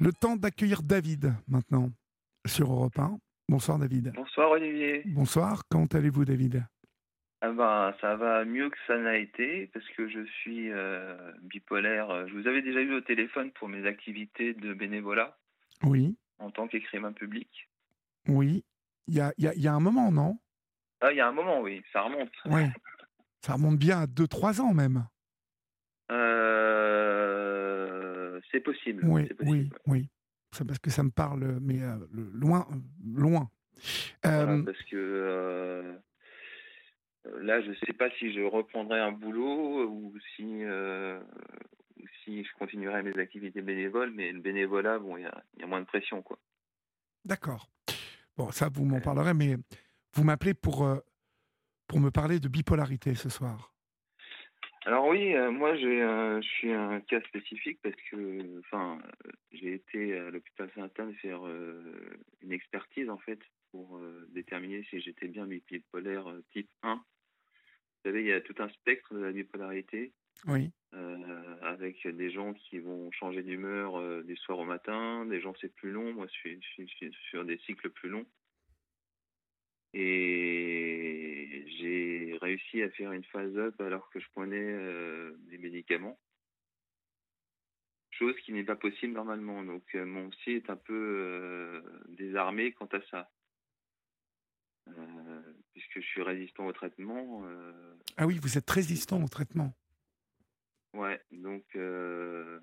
Le temps d'accueillir David maintenant sur Europe 1. Bonsoir David. Bonsoir Olivier. Bonsoir, comment allez-vous David? Ah ben, ça va mieux que ça n'a été parce que je suis euh, bipolaire. Je vous avais déjà eu au téléphone pour mes activités de bénévolat. Oui. En tant qu'écrivain public. Oui. Il y a, y, a, y a, un moment, non? Ah, il y a un moment, oui. Ça remonte. Oui. Ça remonte bien à 2-3 ans même. Euh, c'est possible. Oui, possible. oui, oui. C'est parce que ça me parle, mais euh, loin, loin. Voilà, parce que là, je ne sais pas si je reprendrai un boulot ou si, euh, ou si je continuerai mes activités bénévoles, mais le bénévolat, bon, il y a, y a, moins de pression, quoi. D'accord. Bon, ça, vous m'en parlerez, mais vous m'appelez pour, euh, pour me parler de bipolarité ce soir. Alors oui, euh, moi je suis un cas spécifique parce que, enfin, j'ai été à l'hôpital Saint-Anne faire une expertise en fait pour déterminer si j'étais bien bipolaire type 1. Vous savez, il y a tout un spectre de la bipolarité. Oui. Euh, avec des gens qui vont changer d'humeur euh, du soir au matin, des gens c'est plus long. Moi, je suis, je, suis, je suis, sur des cycles plus longs. Et j'ai réussi à faire une phase up alors que je prenais euh, des médicaments. Chose qui n'est pas possible normalement. Donc mon psy est un peu désarmé quant à ça. Euh, puisque je suis résistant au traitement. Euh... Ah oui, vous êtes résistant au traitement. Ouais, donc euh...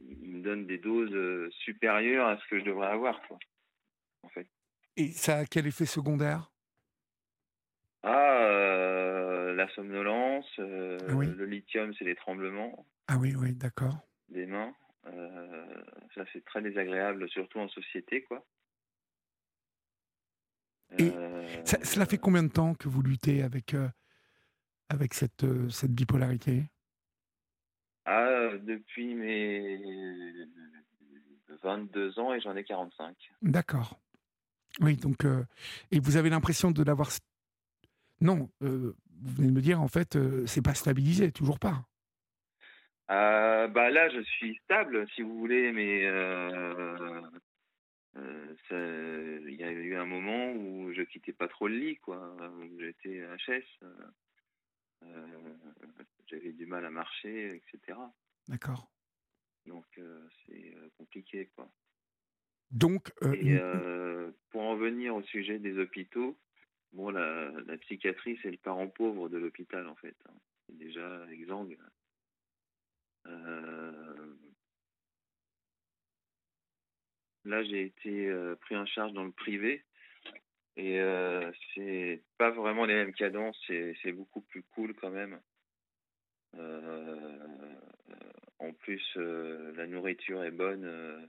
il me donne des doses supérieures à ce que je devrais avoir, quoi, en fait. Et ça a quel effet secondaire? Ah, euh, la somnolence, Ah oui. le lithium, c'est les tremblements. Ah oui, oui, d'accord. Des mains. Euh, ça, c'est très désagréable, surtout en société, quoi. Et ça, cela fait combien de temps que vous luttez avec, euh, avec cette, euh, cette bipolarité? Ah, depuis mes 22 ans et j'en ai 45. D'accord. Oui, donc, euh, et vous avez l'impression de l'avoir. Non, vous venez de me dire, en fait, c'est pas stabilisé, toujours pas. bah là, je suis stable, si vous voulez, mais euh, il y a eu un moment où je quittais pas trop le lit, quoi. J'étais HS, euh, j'avais du mal à marcher, etc. D'accord. Donc c'est compliqué, quoi. Donc, Et, pour en venir au sujet des hôpitaux, bon, la, psychiatrie c'est le parent pauvre de l'hôpital en fait. Hein. C'est déjà exsangue. Euh, Là, j'ai été euh, pris en charge dans le privé. Et euh, c'est pas vraiment les mêmes cadences, c'est beaucoup plus cool quand même. Euh, en plus, la nourriture est bonne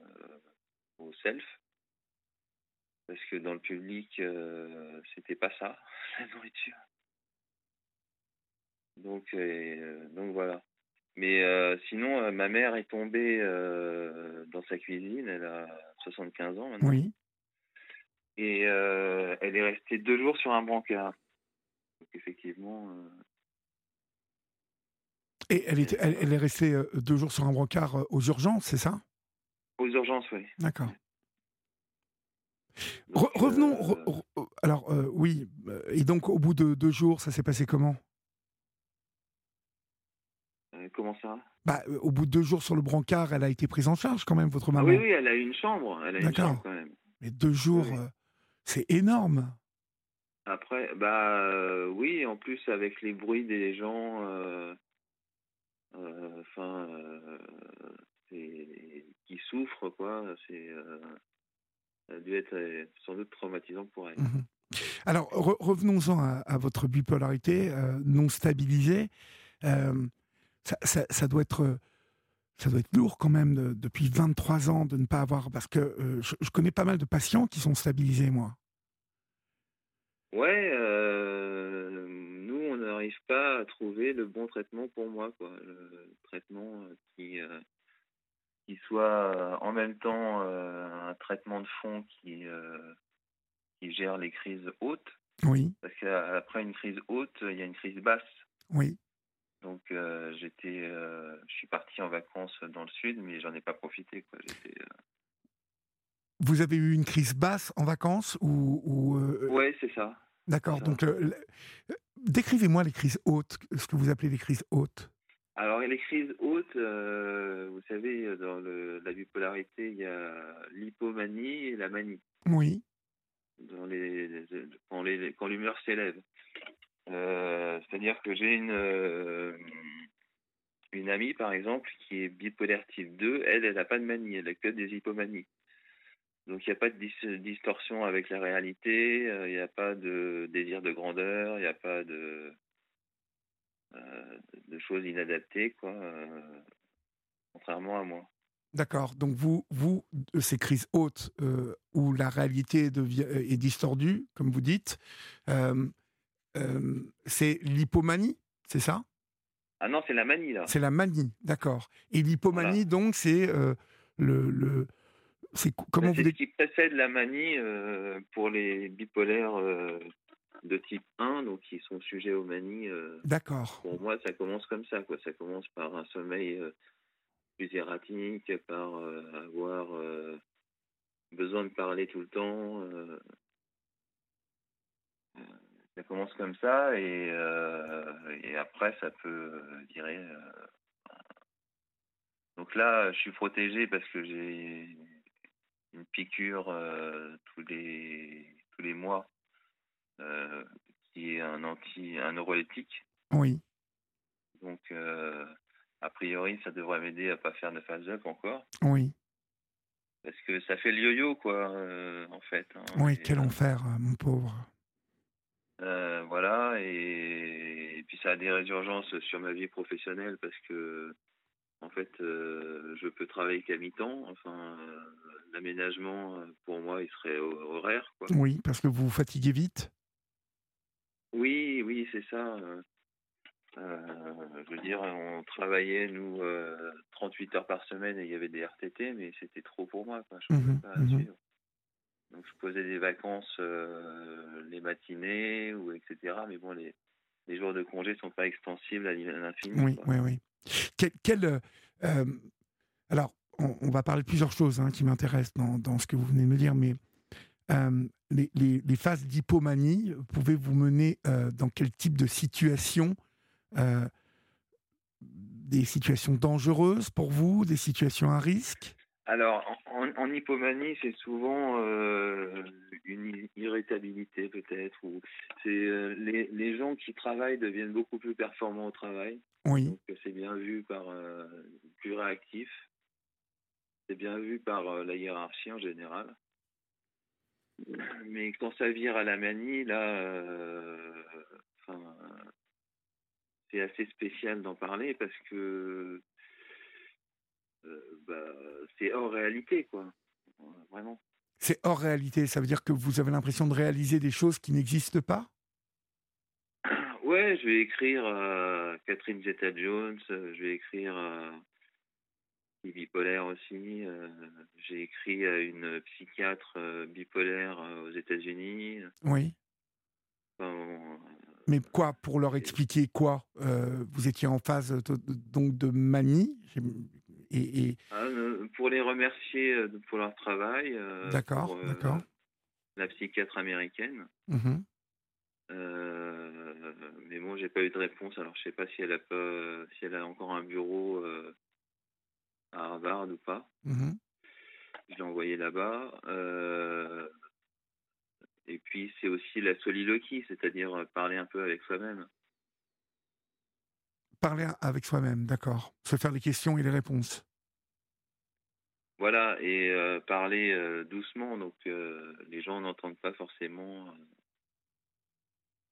au self. Parce que dans le public, c'était pas ça, la nourriture. Donc, donc voilà. Mais euh, sinon, euh, ma mère est tombée euh, dans sa cuisine, elle a 75 ans maintenant. Oui. Et elle est restée deux jours sur un brancard. Donc effectivement. Et elle, était, elle, elle, est restée deux jours sur un brancard aux urgences, c'est ça? Aux urgences, oui. D'accord. Re revenons. Re alors, oui. Et donc, au bout de deux jours, ça s'est passé comment? Comment ça? Bah, Au bout de deux jours sur le brancard, elle a été prise en charge quand même, votre maman ah Oui, oui, elle a eu une chambre. Même. Mais deux jours, oui. euh, c'est énorme. Après, bah euh, oui, en plus avec les bruits des gens, enfin, qui souffrent, quoi, c'est, ça a dû être sans doute traumatisant pour elle. Mmh Alors, re revenons-en à, à, votre bipolarité euh, non stabilisée. Euh, ça, ça, ça, doit être, ça doit être lourd quand même de, depuis 23 ans de ne pas avoir. Parce que euh, je, je, connais pas mal de patients qui sont stabilisés, moi. Ouais, euh, nous, on n'arrive pas à trouver le bon traitement pour moi, quoi. Le traitement qui, euh, qui soit en même temps un traitement de fond qui, qui gère les crises hautes. Oui. Parce qu'après une crise haute, il y a une crise basse. Oui. Donc j'étais, je suis parti en vacances dans le sud, mais j'en ai pas profité. Quoi. Vous avez eu une crise basse en vacances ou, ou Ouais, c'est ça. D'accord. Donc décrivez-moi les crises hautes, ce que vous appelez les crises hautes. Alors les crises hautes, vous savez, dans le, la bipolarité, il y a l'hypomanie et la manie. Oui. Dans les, quand, les, quand l'humeur s'élève. Euh, c'est-à-dire que j'ai une, euh, une amie, par exemple, qui est bipolaire type 2. Elle, elle n'a pas de manie, elle a que des hypomanies. Donc il n'y a pas de distorsion avec la réalité, euh, il n'y a pas de désir de grandeur, il n'y a pas de, de choses inadaptées, quoi, contrairement à moi. D'accord. Donc vous, vous, ces crises hautes où la réalité est distordue, comme vous dites, c'est l'hypomanie, c'est ça? Ah non, c'est la manie là. C'est la manie, d'accord. Et l'hypomanie, donc, c'est le, le c'est comment vous ce qui précède la manie pour les bipolaires de type 1, donc qui sont sujets aux manies. D'accord. Pour moi, ça commence comme ça, quoi. Ça commence par un sommeil plus erratique, par avoir besoin de parler tout le temps ça commence comme ça et, euh, et après ça peut, je dirais. Euh, donc là, je suis protégé parce que j'ai une piqûre euh, tous les tous les mois qui est un anti un neuroleptique. Oui. Donc a priori, ça devrait m'aider à pas faire de phase up encore. Oui. Parce que ça fait le yo-yo, quoi, en fait. Hein, oui, quel enfer, mon pauvre. Euh, voilà, et, puis ça a des résurgences sur ma vie professionnelle parce que, en fait, euh, je peux travailler qu'à mi-temps. Enfin, euh, l'aménagement, pour moi, il serait horaire. Quoi. Oui, parce que vous vous fatiguez vite Oui, oui, c'est ça. je veux dire, on travaillait, nous, 38 heures par semaine et il y avait des RTT, mais c'était trop pour moi. Quoi. Je ne pouvais mmh pas mmh suivre. Donc je posais des vacances euh, les matinées ou etc. Mais bon, les, les jours de congé sont pas extensibles à l'infini. Oui, oui, oui. Quel, euh, euh, alors, on, va parler de plusieurs choses hein, qui m'intéressent dans, dans, ce que vous venez de me dire, mais les, les, les, phases d'hypomanie, pouvez vous mener dans quel type de situation Des situations dangereuses pour vous, des situations à risque? Alors, en, hypomanie, c'est souvent euh, une irritabilité peut-être, ou c'est euh, les, les, gens qui travaillent deviennent beaucoup plus performants au travail. Oui. Donc c'est bien vu par euh, plus réactif. C'est bien vu par la hiérarchie en général. Mais quand ça vire à la manie, là, c'est assez spécial d'en parler parce que bah, c'est hors réalité, quoi. Vraiment. C'est hors réalité, ça veut dire que vous avez l'impression de réaliser des choses qui n'existent pas? Ouais, je vais écrire à Catherine Zeta-Jones, je vais écrire bipolaire aussi. Euh, j'ai écrit à une psychiatre euh, bipolaire euh, aux États-Unis. Oui. Mais quoi Pour leur expliquer quoi Vous étiez en phase donc de manie ah, pour les remercier pour leur travail. D'accord, d'accord. La psychiatre américaine. Mmh mais bon, j'ai pas eu de réponse. Alors, je sais pas si elle a pas, si elle a encore un bureau à Harvard ou pas. Mmh je l'ai envoyé là-bas. et puis, c'est aussi la soliloquie, c'est-à-dire parler un peu avec soi-même. Parler avec soi-même, d'accord. Se faire les questions et les réponses. Voilà, et euh, parler euh, doucement, donc euh, les gens n'entendent pas forcément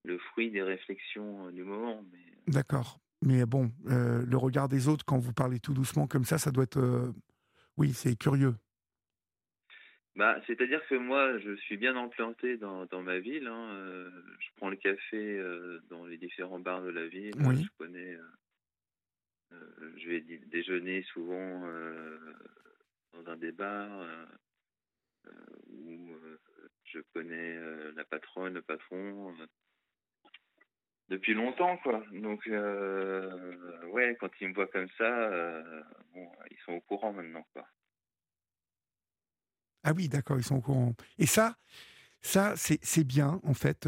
le fruit des réflexions du moment. Mais... D'accord. Mais bon, le regard des autres, quand vous parlez tout doucement comme ça, ça doit être... Oui, c'est curieux. Bah, C'est-à-dire que moi, je suis bien implanté dans, dans ma ville. Hein, je prends le café dans les différents bars de la ville. Oui. Je connais... je vais déjeuner souvent dans un euh, euh, où euh, je connais la patronne, le patron. Depuis longtemps, quoi. Donc, ouais, quand ils me voient comme ça, bon, ils sont au courant maintenant, quoi. Ah oui, d'accord, ils sont au courant. Et ça, ça c'est bien, en fait,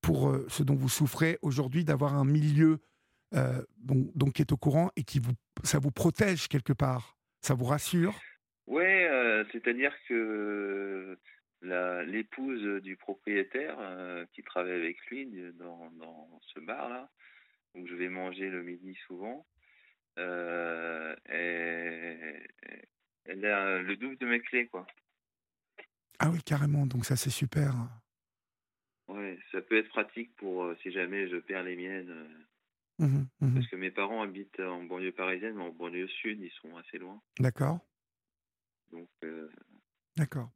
pour ce dont vous souffrez aujourd'hui, d'avoir un milieu bon, donc, qui est au courant et qui vous, ça vous protège quelque part. Ça vous rassure? Ouais, c'est-à-dire que l'épouse du propriétaire qui travaille avec lui dans, dans ce bar-là, où je vais manger le midi souvent, elle, elle a le double de mes clés, quoi. Ah oui, carrément, donc ça c'est super. Ouais, ça peut être pratique pour si jamais je perds les miennes. Mmh mmh parce que mes parents habitent en banlieue parisienne, mais en banlieue sud, ils sont assez loin. D'accord. Donc. D'accord.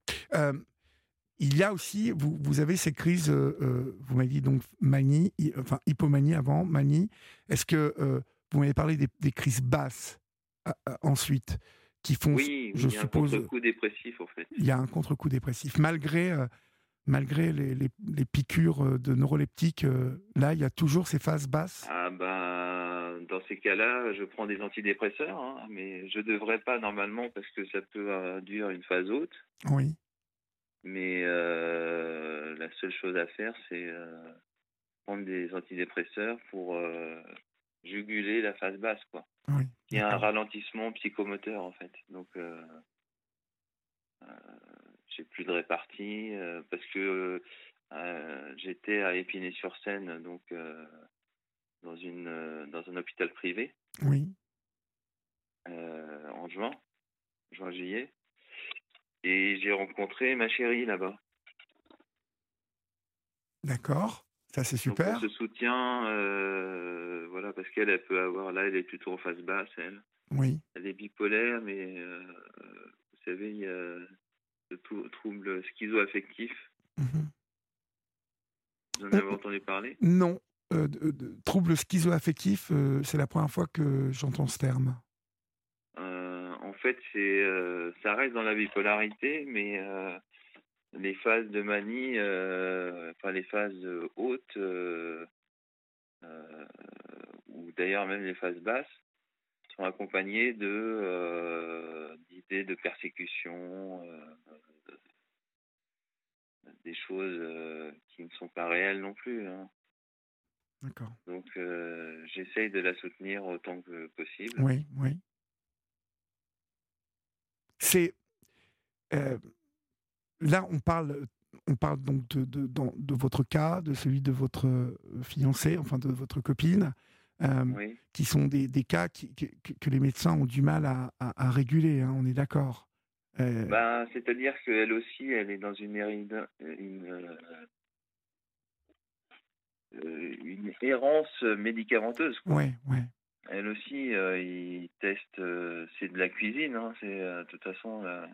Il y a aussi, vous, vous avez ces crises, vous m'avez dit donc manie, enfin hypomanie avant, manie. Est-ce que vous m'avez parlé des, des, crises basses ensuite qui font, oui, je il y a suppose, un contre-coup dépressif en fait. Il y a un contre-coup dépressif malgré malgré les, les, les, piqûres de neuroleptiques, là, il y a toujours ces phases basses? Ah ben, dans ces cas-là, je prends des antidépresseurs, hein, mais je ne devrais pas normalement parce que ça peut induire une phase haute. Oui. Mais euh, la seule chose à faire, c'est euh, prendre des antidépresseurs pour euh, juguler la phase basse, quoi. Oui, Il y a un ralentissement psychomoteur, en fait. Donc, j'ai plus de répartie parce que j'étais à Épinay-sur-Seine, donc dans une dans un hôpital privé. Oui. en juin, juin juillet, et j'ai rencontré ma chérie là-bas. D'accord, ça c'est super. Donc on se soutient, voilà, parce qu'elle elle peut avoir là, elle est plutôt en phase basse, elle. Oui. Elle est bipolaire, mais vous savez, il y a de troubles schizoaffectifs. Mmh Vous en avez entendu parler? Non. Euh, de, de, troubles schizoaffectifs, euh, c'est la première fois que j'entends ce terme. Euh, en fait, c'est, ça reste dans la bipolarité, mais les phases de manie, enfin les phases hautes, ou d'ailleurs même les phases basses, sont accompagnées de d'idées de persécution, des choses qui ne sont pas réelles non plus. Hein. D'accord. Donc j'essaye de la soutenir autant que possible. Oui, oui. C'est là on parle on parle donc de, de, de, votre cas, de celui de votre fiancée, enfin de votre copine, oui. qui sont des, des cas qui, que, que, les médecins ont du mal à, à, à réguler, hein, on est d'accord. Euh... Ben, C'est-à-dire qu'elle aussi, elle est dans une, une, une, une errance médicamenteuse. Oui, oui. Elle aussi, euh, il teste, euh, c'est de la cuisine, hein, c'est de toute façon la,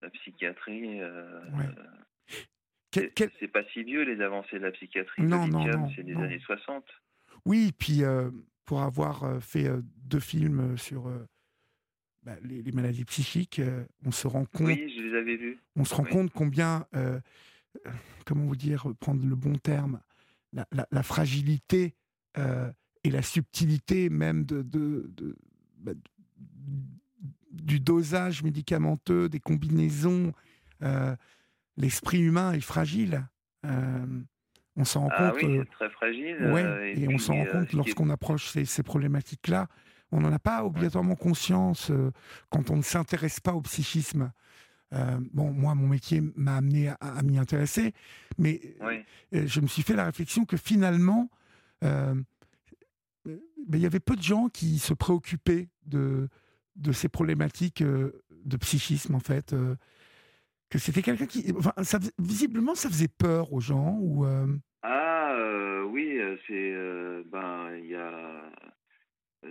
la psychiatrie. ouais. C'est pas si vieux les avancées de la psychiatrie. Non, non, non. C'est des non. années 60. Oui, puis euh, pour avoir fait deux films sur bah, les, les, maladies psychiques, on se rend compte. Oui, je les avais vus. On se rend oui. compte combien, comment vous dire, prendre le bon terme, la, la, la fragilité et la subtilité même de, de, de bah, du dosage médicamenteux, des combinaisons. L'esprit humain est fragile. on s'en rend ah compte. Oui, très fragile. Ouais, et, et puis, on s'en rend compte lorsqu'on approche ces, ces problématiques-là. On n'en a pas obligatoirement conscience euh, quand on ne s'intéresse pas au psychisme. Euh, bon, moi, mon métier m'a amené à, à m'y intéresser, mais oui. euh, je me suis fait la réflexion que finalement, ben, il y avait peu de gens qui se préoccupaient de, de ces problématiques de psychisme, en fait. que c'était quelqu'un qui. Enfin, ça, visiblement, ça faisait peur aux gens ou. Ah, oui, c'est. ben, il y a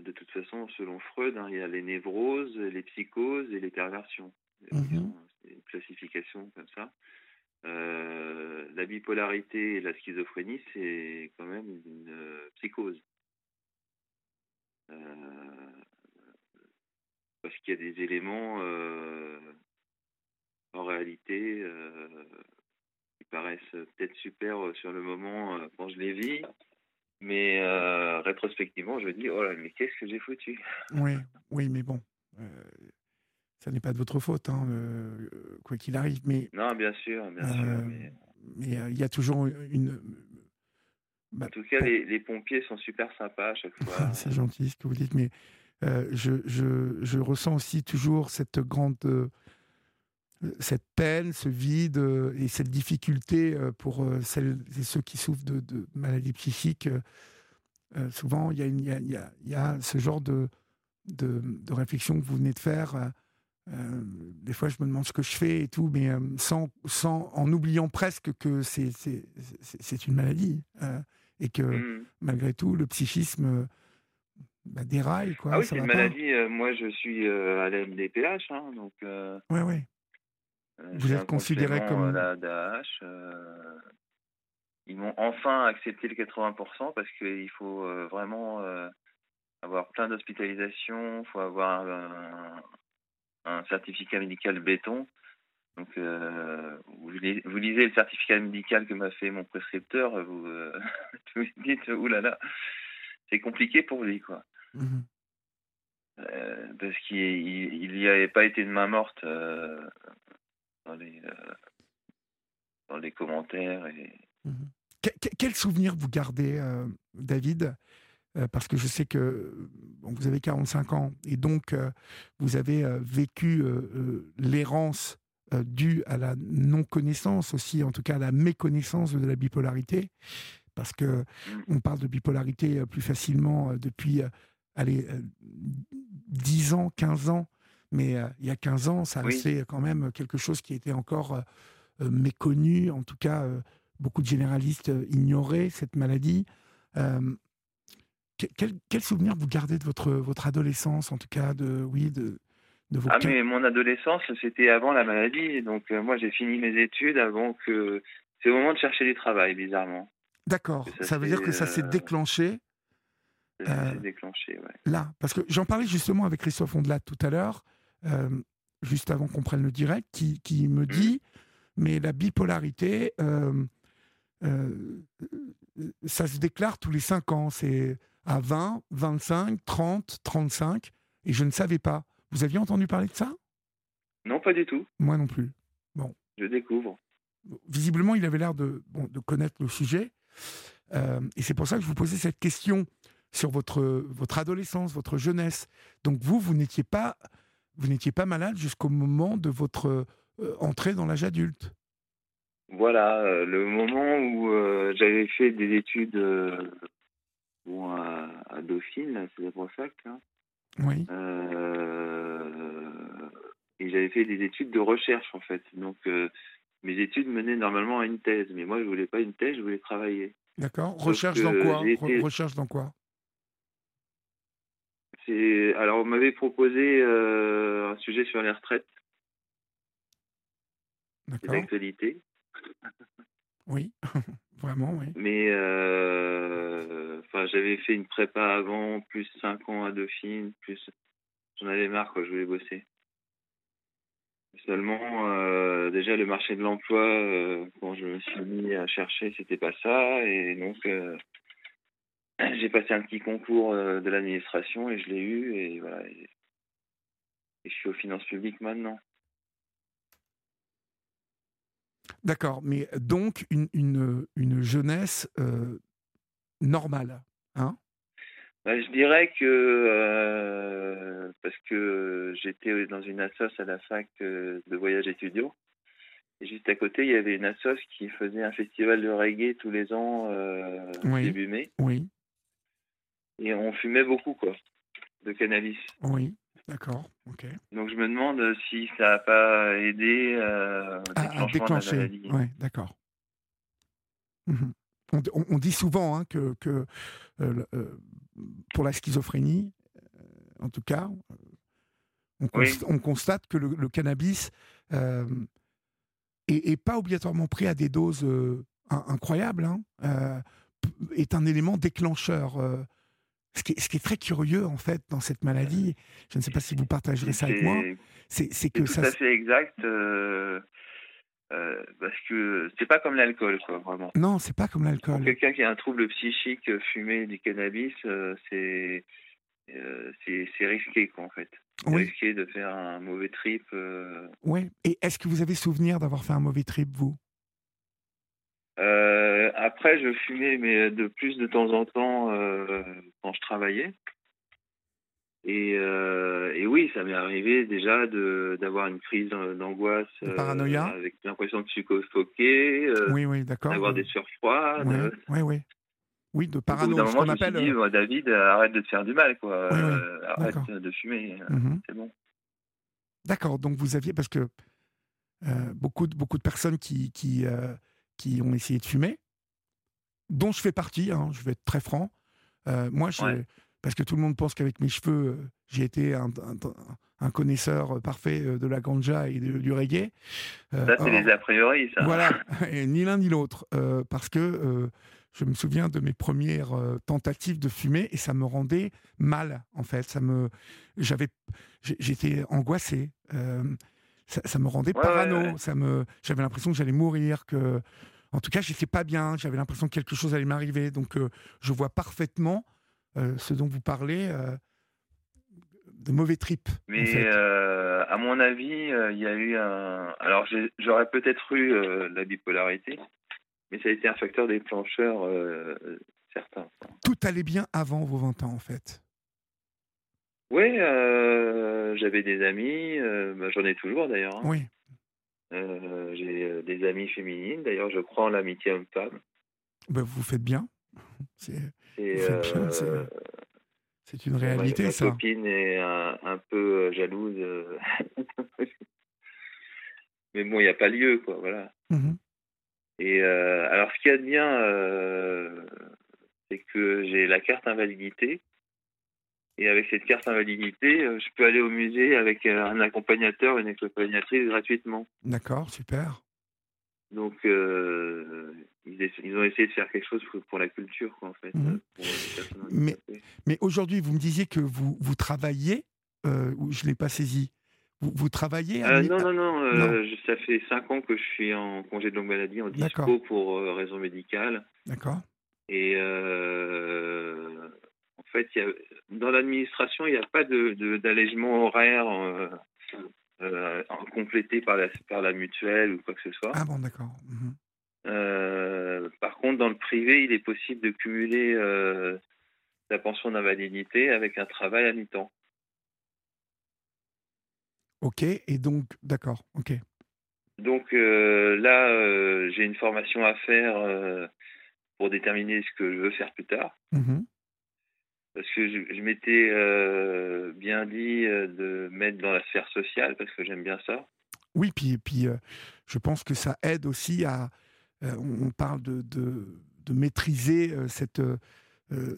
de toute façon, selon Freud, hein, il y a les névroses, les psychoses et les perversions. Mmh. C'est une classification comme ça. Euh, la bipolarité et la schizophrénie, c'est quand même une euh, psychose. Euh, parce qu'il y a des éléments en réalité qui paraissent peut-être super sur le moment quand je les vis. Mais rétrospectivement, je me dis, oh là, mais qu'est-ce que j'ai foutu? Oui, oui, mais bon, ça n'est pas de votre faute, hein, quoi qu'il arrive. Mais, non, bien sûr, bien sûr. Mais il y a toujours une, bah, en tout cas, les, pompiers sont super sympas à chaque fois. C'est gentil ce que vous dites, mais euh, je, je, je, ressens aussi toujours cette grande euh, cette peine, ce vide euh, et cette difficulté pour celles et ceux qui souffrent de, de maladies psychiques. souvent, il y, y, a, y, a, ce genre de, de, de, réflexion que vous venez de faire. des fois, je me demande ce que je fais et tout, mais sans, sans, en oubliant presque que c'est une maladie et que mmh. malgré tout, le psychisme bah, déraille. Quoi, ah oui, c'est une maladie. Euh, moi, je suis euh, à la MDPH, hein, donc. Euh, oui, oui. Vous êtes considéré comme. La DAH. ils m'ont enfin accepté le 80% parce qu'il faut vraiment avoir plein d'hospitalisations, il faut avoir un, un, certificat médical béton. Donc, euh, vous, lisez le certificat médical que m'a fait mon prescripteur, vous euh, vous dites, oulala, c'est compliqué pour lui, quoi. Mhm. Euh, parce qu'il n'y avait pas été de main morte dans, les, dans les commentaires. Et... Mhm. Quel souvenir vous gardez, David? Parce que je sais que vous avez 45 ans et donc vous avez vécu l'errance euh, dû à la non-connaissance aussi, en tout cas à la méconnaissance de la bipolarité, parce que mmh. on parle de bipolarité euh, plus facilement euh, depuis allez, 10 ans, 15 ans, mais il y a 15 ans, ça restait quand même quelque chose qui était encore méconnu, en tout cas beaucoup de généralistes ignoraient cette maladie. Quel, quel, souvenir vous gardez de votre, votre adolescence, en tout cas, de, oui, de, ah, mais mon adolescence, c'était avant la maladie. Donc, euh, moi, j'ai fini mes études avant que. C'est au moment de chercher du travail, bizarrement. D'accord. Ça, veut dire que ça s'est euh, déclenché. Ça s'est euh, déclenché, ouais. Là, parce que j'en parlais justement avec Christophe Ondelat tout à l'heure, juste avant qu'on prenne le direct, qui, qui me mmh. dit Mais la bipolarité, ça se déclare tous les 5 ans. C'est à 20, 25, 30, 35. Et je ne savais pas. Vous aviez entendu parler de ça? Non, pas du tout. Moi non plus. Bon. Je découvre. Visiblement, il avait l'air de, de connaître le sujet. Euh, et c'est pour ça que je vous posais cette question sur votre, votre adolescence, votre jeunesse. Donc vous, vous n'étiez pas, vous n'étiez pas malade jusqu'au moment de votre euh, entrée dans l'âge adulte. Voilà, euh, le moment où j'avais fait des études bon, à, à, Dauphine, c'est pour ça que. Oui. Euh, et j'avais fait des études de recherche en fait. Donc euh, mes études menaient normalement à une thèse, mais moi je voulais pas une thèse, je voulais travailler. D'accord. Recherche dans quoi? Recherche dans quoi? Alors on m'avait proposé euh, un sujet sur les retraites. D'accord. L'actualité. Oui. Vraiment, oui. Mais euh, enfin, j'avais fait une prépa avant, plus 5 ans à Dauphine, plus j'en avais marre, quoi, je voulais bosser. Seulement, euh, déjà, le marché de l'emploi, euh, quand je me suis mis à chercher, c'était pas ça. Et donc, j'ai passé un petit concours de l'administration et je l'ai eu. Et voilà. et je suis aux finances publiques maintenant. D'accord, mais donc une, une, une jeunesse euh, normale, hein? Bah, Je dirais que, euh, parce que j'étais dans une assoce à la fac euh, de voyage étudiant, et juste à côté, il y avait une assoce qui faisait un festival de reggae tous les ans, début mai. Oui. Et on fumait beaucoup, quoi, de cannabis. Oui. D'accord, ok. Donc je me demande si ça n'a pas aidé euh, à, déclencher. Oui, d'accord. Mhm. On, dit souvent hein, que, que euh, euh, pour la schizophrénie, en tout cas, on, constate que le, cannabis est, pas obligatoirement pris à des doses incroyables, hein, est un élément déclencheur ce qui, est, très curieux, en fait, dans cette maladie, je ne sais pas si vous partagerez ça avec moi, c'est que ça. C'est tout à fait exact. Euh, Euh, parce que c'est pas comme l'alcool, quoi, vraiment. Non, c'est pas comme l'alcool. Quelqu'un qui a un trouble psychique, fumer du cannabis, c'est c'est risqué, quoi, en fait. Risqué de faire un mauvais trip. Oui. Et est-ce que vous avez souvenir d'avoir fait un mauvais trip, vous? Euh, après, je fumais, mais de plus de temps en temps euh, je travaillais. Et, euh, et oui, ça m'est arrivé déjà d'avoir une crise d'angoisse. paranoïa Avec l'impression de suffoquer. oui, oui, d'accord. D'avoir des sueurs froides. Oui, oui. Oui, de paranoïa. ce qu'on appelle. Je me dit, David, arrête de te faire du mal, quoi. arrête de fumer. Mhm. C'est bon. D'accord. Donc vous aviez, parce que beaucoup, de, beaucoup de personnes qui, qui qui ont essayé de fumer, dont je fais partie, hein, je vais être très franc. Euh, moi, parce que tout le monde pense qu'avec mes cheveux, euh, j'ai été un, connaisseur parfait euh, de la ganja et du reggae. ça, c'est les a priori, ça. Voilà, et ni l'un ni l'autre. parce que je me souviens de mes premières tentatives de fumer et ça me rendait mal, en fait. Ça me, j'avais, j'étais angoissé. Ça, me rendait parano. Ça me, j'avais l'impression que j'allais mourir, que, en tout cas, j'étais pas bien. J'avais l'impression que quelque chose allait m'arriver. Donc, euh, je vois parfaitement euh, ce dont vous parlez. Euh, de mauvais tripes. Mais à mon avis, il y a eu un. Alors, j'aurais peut-être eu la bipolarité, mais ça a été un facteur déclencheur certain. Tout allait bien avant vos 20 ans, en fait. Oui, euh, j'avais des amis, euh, bah, j'en ai toujours d'ailleurs. Hein. Oui. Euh, j'ai des amies féminines, d'ailleurs je crois en l'amitié homme-femme. Bah, vous faites bien. C'est c'est une réalité ma ça. Ma copine est un, peu jalouse. Mais bon, il n'y a pas lieu, quoi, voilà. Mmh Et alors ce qu'il y a de bien, c'est que j'ai la carte invalidité. Et avec cette carte invalidité, euh, je peux aller au musée avec euh, un accompagnateur, une accompagnatrice gratuitement. D'accord, super. Donc, euh, ils, ont essayé de faire quelque chose pour, la culture, quoi, en fait. Mhm. mais, mais aujourd'hui, vous me disiez que vous, vous travaillez, ou je ne l'ai pas saisi. Vous, vous travaillez Non, non, non. ça fait cinq ans que je suis en congé de longue maladie, en dispo pour raison médicale. D'accord. Et fait, dans l'administration, il n'y a pas d'allègement de, horaire euh, euh, complété par la, par la mutuelle ou quoi que ce soit. Ah bon, d'accord. Mhm. Euh, par contre, dans le privé, il est possible de cumuler la pension d'invalidité avec un travail à mi-temps. Ok, et donc, d'accord, ok. Donc là, j'ai une formation à faire pour déterminer ce que je veux faire plus tard. Mhm parce que je, m'étais euh, bien dit euh, de mettre dans la sphère sociale parce que j'aime bien ça. Oui, puis, puis euh, je pense que ça aide aussi à. on parle de, de, maîtriser cette.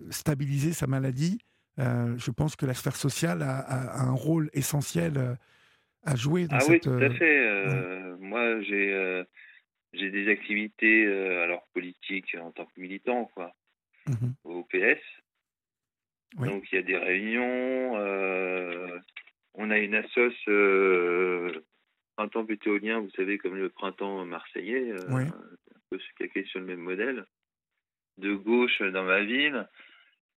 stabiliser sa maladie. je pense que la sphère sociale a, un rôle essentiel à jouer dans ah cette. oui, tout à fait. Moi, j'ai j'ai des activités alors politiques en tant que militant, quoi, mmh au PS. Donc il y a des réunions. Euh, on a une assoce euh, printemps butéolien, vous savez, comme le printemps marseillais, euh, un peu calqué sur le même modèle. De gauche dans ma ville.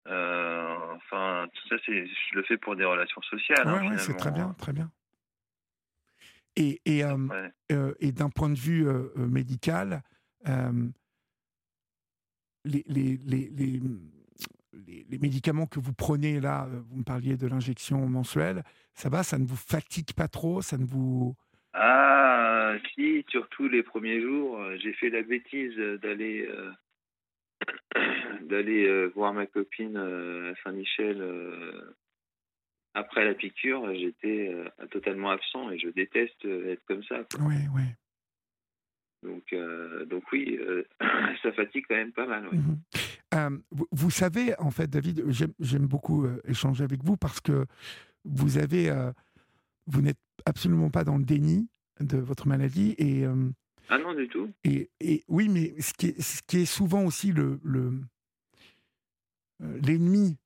enfin, tout ça, je le fais pour des relations sociales. Oui, hein, c'est très bien, très bien. Et, et, et d'un point de vue médical, les, les, les, les, médicaments que vous prenez là, euh, vous me parliez de l'injection mensuelle, ça va, ça ne vous fatigue pas trop, ça ne vous... Ah, si, surtout les premiers jours, euh, j'ai fait la bêtise d'aller euh, d'aller voir ma copine à Saint-Michel après la piqûre. J'étais totalement absent et je déteste être comme ça. Oui, oui. Donc, donc oui, ça fatigue quand même pas mal. Mmh euh, vous, savez, en fait, David, j'aime beaucoup euh, échanger avec vous parce que vous avez, euh, vous n'êtes absolument pas dans le déni de votre maladie et ah non du tout. Et, et oui, mais ce qui est, ce qui est souvent aussi le l'ennemi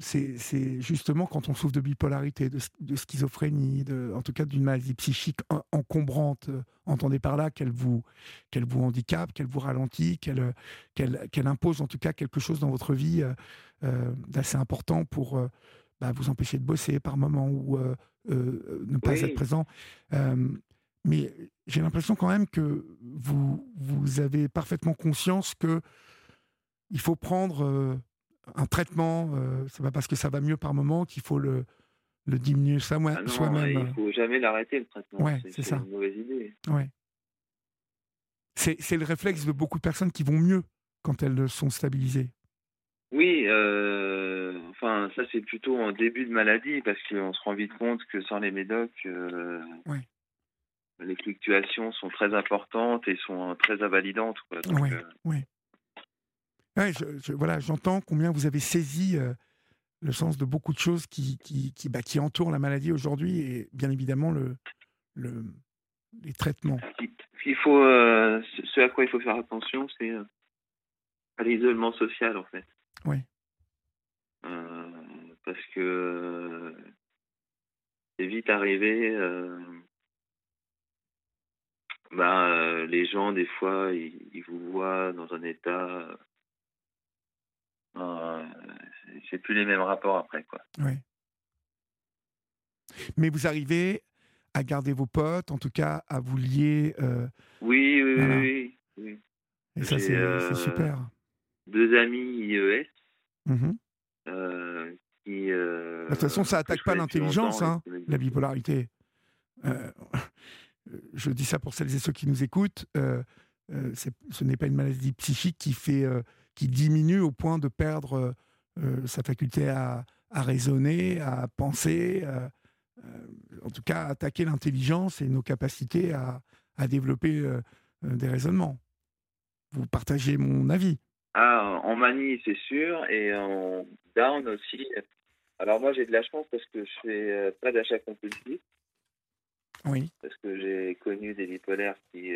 c'est justement quand on souffre de bipolarité, de, schizophrénie, de, en tout cas d'une maladie psychique encombrante, euh, entendez par là qu'elle vous, qu'elle vous handicape, qu'elle vous ralentit, qu'elle qu'elle impose en tout cas quelque chose dans votre vie d'assez important pour bah, vous empêcher de bosser par moment ou ne pas être présent. mais j'ai l'impression quand même que vous, vous avez parfaitement conscience que il faut prendre un traitement, euh, c'est pas parce que ça va mieux par moment qu'il faut le, le diminuer ça, ah soi-même. Il faut jamais l'arrêter le traitement. Ouais, c'est ça. une mauvaise idée. Ouais. C'est le réflexe de beaucoup de personnes qui vont mieux quand elles sont stabilisées. Oui, euh, enfin ça c'est plutôt en début de maladie parce qu'on se rend vite compte que sans les médocs, euh, les fluctuations sont très importantes et sont très invalidantes. Oui, je, voilà, j'entends combien vous avez saisi euh, le sens de beaucoup de choses qui, qui, qui, bah, qui entourent la maladie aujourd'hui et bien évidemment le, le, les traitements. Il faut, euh, ce à quoi il faut faire attention, c'est euh, à l'isolement social en fait. Oui. parce que c'est vite arrivé. bah, les gens, des fois, ils vous voient dans un état euh, c'est plus les mêmes rapports après, quoi. Oui. Mais vous arrivez à garder vos potes, en tout cas à vous lier. Euh, oui, oui, oui, Et ça, c'est euh, super. Deux amis IES. Mmh qui, de toute façon, ça attaque pas l'intelligence, hein, la bipolarité. je dis ça pour celles et ceux qui nous écoutent. ce n'est pas une maladie psychique qui fait qui diminue au point de perdre euh, euh, sa faculté à, raisonner, à penser, euh, en tout cas à attaquer l'intelligence et nos capacités à, développer des raisonnements. Vous partagez mon avis ah, En manie, c'est sûr, et en down aussi. Alors moi, j'ai de la chance parce que je fais pas d'achat compulsif. Oui. Parce que j'ai connu des bipolaires qui,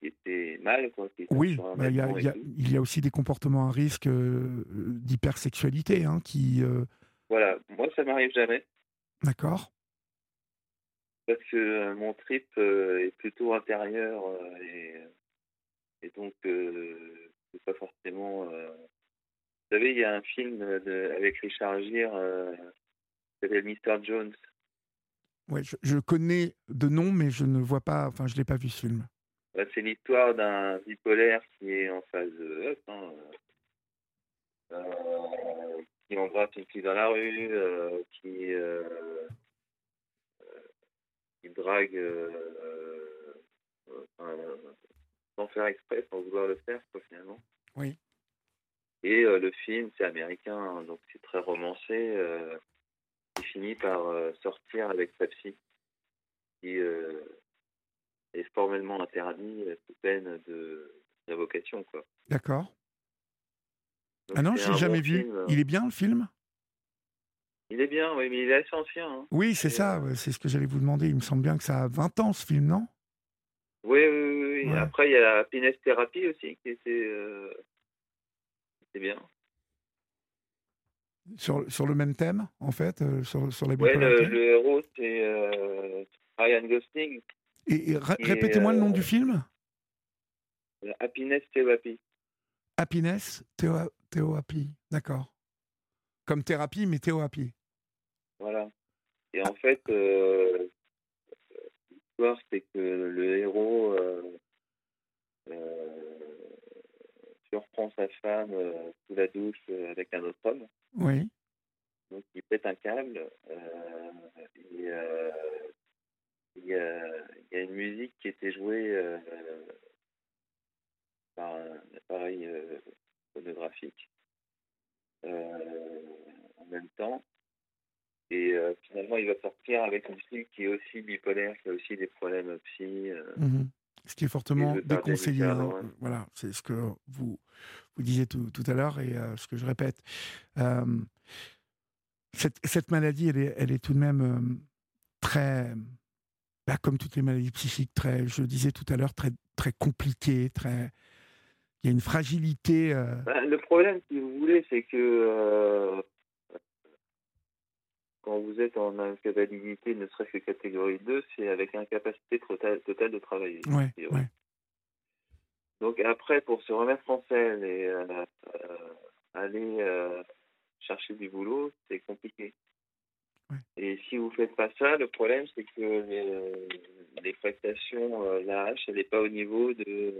qui était mal. Quoi, oui, il y, a aussi des comportements à risque euh, d'hypersexualité hein, qui. Euh, voilà, moi ça m'arrive jamais. D'accord. Parce que euh, mon trip est plutôt intérieur et, et, donc c'est pas forcément. Vous savez, il y a un film de, avec Richard Gere qui s'appelle Mr. Jones. Ouais, je, je, connais de nom, mais je ne vois pas, enfin, je l'ai pas vu ce film. Bah, c'est l'histoire d'un bipolaire qui est en phase up, hein, euh, qui embrasse une fille dans la rue, euh, qui, euh, qui drague sans faire exprès, sans vouloir le faire, quoi, finalement. Oui. Et le film, c'est américain, hein, donc c'est très romancé. il finit par sortir avec sa psy, qui est formellement interdit sous peine de révocation. Quoi. D'accord. ah non, je l'ai jamais vu. Euh, il est bien le film? Il est bien, oui, mais il est assez ancien. Hein. Oui, c'est ça, euh, c'est ce que j'allais vous demander. Il me semble bien que ça a 20 ans ce film, non? Oui, oui, oui. Après, il y a la Happiness Therapy aussi qui était, euh... bien. Sur, sur le même thème, en fait, euh, sur, sur la Oui, le, le, héros, c'est Ryan Gosling. Et, répétez-moi le nom du euh, film Happiness Therapy. Happiness Therapy, d'accord. Comme thérapie, mais thérapie. Voilà. Et en fait, euh, l'histoire, c'est que le héros euh, surprend sa femme sous la douche avec un autre homme. Oui. Donc il pète un câble. et, il y, a, une musique qui était jouée euh, par un appareil euh, phonographique euh, en même temps. Et finalement, il va sortir avec une fille qui est aussi bipolaire, qui a aussi des problèmes psy. Mhm. Ce qui est fortement déconseillé. Hein. Voilà, c'est ce que vous, vous disiez tout, tout à l'heure et ce que je répète. cette, cette, maladie, elle est, elle est tout de même très comme toutes les maladies psychiques, très, je le disais tout à l'heure, très, très compliquées, très, il y a une fragilité. euh, Bah, le problème, si vous voulez, c'est que euh, quand vous êtes en incapacité, ne serait-ce que catégorie 2, c'est avec incapacité totale, totale de travailler. Ouais. Donc après, pour se remettre en selle et euh, aller chercher du boulot, c'est compliqué. Ouais. Et si vous faites pas ça, le problème, c'est que les, les prestations, euh, l'AH, elle n'est pas au niveau de,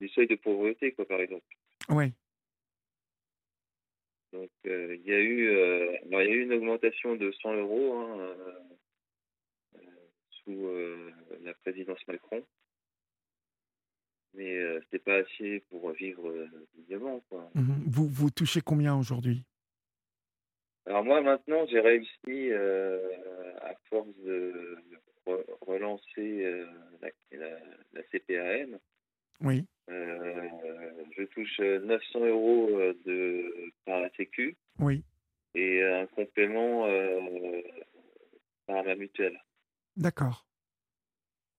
du seuil de pauvreté, quoi, par exemple. ouais. Donc, euh, il y a eu, euh, alors, y a eu une augmentation de 100 euros hein, sous la présidence Macron, mais euh, c'est pas assez pour vivre dignement, quoi. Mhm. Vous, vous touchez combien aujourd'hui? Alors moi maintenant, j'ai réussi euh, à force de re- relancer euh, la, la, la CPAM. Oui, Euh, je touche 900 euros de par la Sécu oui. et un complément par la mutuelle. D'accord.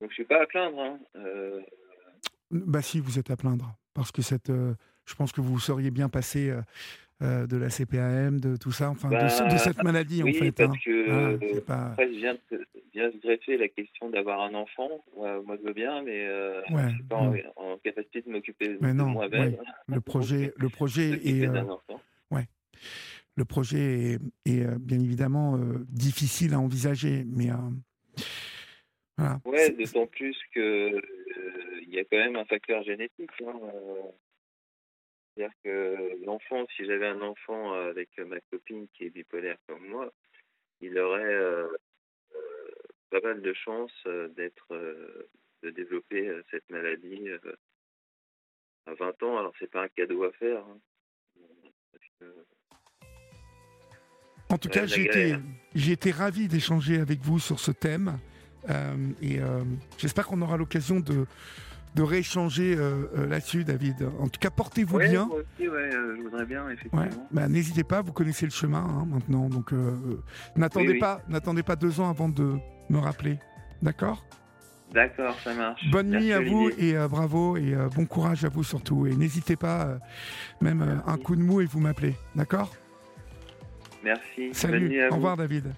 Donc je suis pas à plaindre. Hein. Bah si, vous êtes à plaindre. Parce que cette, je pense que vous seriez bien passé euh, de la CPAM, de tout ça, enfin, de, Bah, cette maladie, oui, en fait. parce hein. que c'est pas... après je viens de, vient se greffer la question d'avoir un enfant. Ouais, moi je veux bien, mais euh, Ouais, je suis pas en, en capacité de m'occuper de moi-même. Le projet, le projet est, euh, le projet est, est, euh, bien évidemment euh, difficile à envisager, mais voilà. Ouais, d'autant plus que il y a quand même un facteur génétique. hein. C'est-à-dire que l'enfant, si j'avais un enfant avec ma copine qui est bipolaire comme moi, il aurait euh, euh, pas mal de chances euh, d'être, euh, de développer euh, cette maladie euh, à 20 ans. Alors c'est pas un cadeau à faire. hein. Parce que- En tout cas, j'ai été, ravi d'échanger avec vous sur ce thème. Euh, et euh, j'espère qu'on aura l'occasion de, de rééchanger euh, euh, là-dessus, David. En tout cas, portez-vous Ouais, bien. moi aussi, ouais, euh, je voudrais bien, effectivement. Ouais. Bah, N'hésitez pas, vous connaissez le chemin hein, maintenant. Donc, euh, n'attendez Oui, oui. pas, n'attendez pas deux ans avant de me rappeler. D'accord? D'accord, ça marche. Bonne nuit à vous et euh, bravo et bon courage à vous surtout. Et n'hésitez pas, même un coup de mou et vous m'appelez. D'accord? Merci. Bonne Salut. nuit à Au revoir, David.